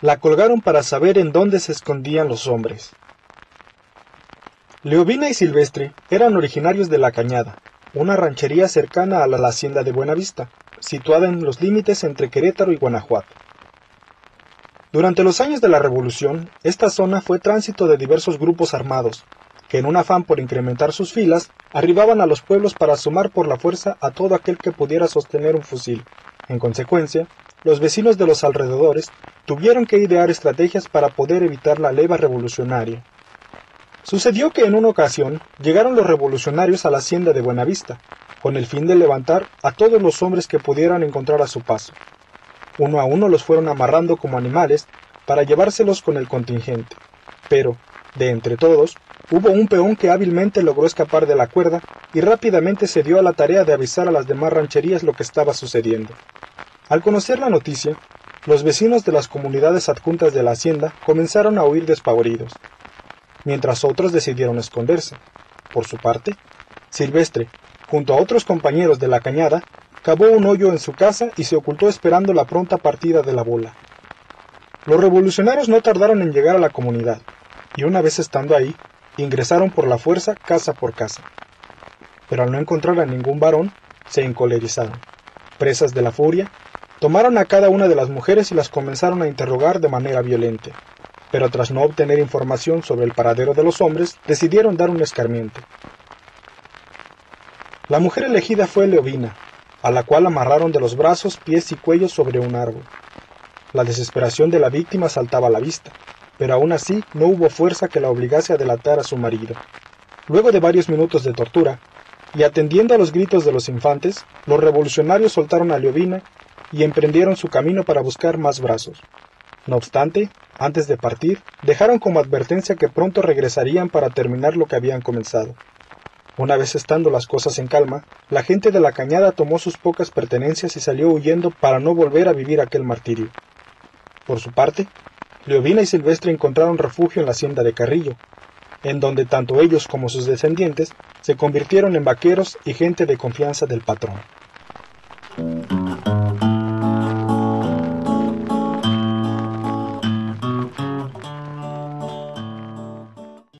la colgaron para saber en dónde se escondían los hombres. Leovina y Silvestre eran originarios de La Cañada, una ranchería cercana a la hacienda de Buenavista, situada en los límites entre Querétaro y Guanajuato. Durante los años de la Revolución, esta zona fue tránsito de diversos grupos armados, que en un afán por incrementar sus filas, arribaban a los pueblos para sumar por la fuerza a todo aquel que pudiera sostener un fusil. En consecuencia, los vecinos de los alrededores tuvieron que idear estrategias para poder evitar la leva revolucionaria. Sucedió que en una ocasión llegaron los revolucionarios a la hacienda de Buenavista, con el fin de levantar a todos los hombres que pudieran encontrar a su paso. Uno a uno los fueron amarrando como animales para llevárselos con el contingente. Pero, de entre todos, hubo un peón que hábilmente logró escapar de la cuerda y rápidamente se dio a la tarea de avisar a las demás rancherías lo que estaba sucediendo. Al conocer la noticia, los vecinos de las comunidades adjuntas de la hacienda comenzaron a huir despavoridos, mientras otros decidieron esconderse. Por su parte, Silvestre, junto a otros compañeros de la cañada, cavó un hoyo en su casa y se ocultó esperando la pronta partida de la bola. Los revolucionarios no tardaron en llegar a la comunidad, y una vez estando ahí, ingresaron por la fuerza casa por casa. Pero al no encontrar a ningún varón, se encolerizaron. Presas de la furia, Tomaron a cada una de las mujeres y las comenzaron a interrogar de manera violenta, pero tras no obtener información sobre el paradero de los hombres, decidieron dar un escarmiento. La mujer elegida fue Leovina, a la cual amarraron de los brazos, pies y cuello sobre un árbol. La desesperación de la víctima saltaba a la vista, pero aún así no hubo fuerza que la obligase a delatar a su marido. Luego de varios minutos de tortura, y atendiendo a los gritos de los infantes, los revolucionarios soltaron a Leovina y emprendieron su camino para buscar más brazos. No obstante, antes de partir, dejaron como advertencia que pronto regresarían para terminar lo que habían comenzado. Una vez estando las cosas en calma, la gente de la cañada tomó sus pocas pertenencias y salió huyendo para no volver a vivir aquel martirio. Por su parte, Leovina y Silvestre encontraron refugio en la hacienda de Carrillo, en donde tanto ellos como sus descendientes se convirtieron en vaqueros y gente de confianza del patrón.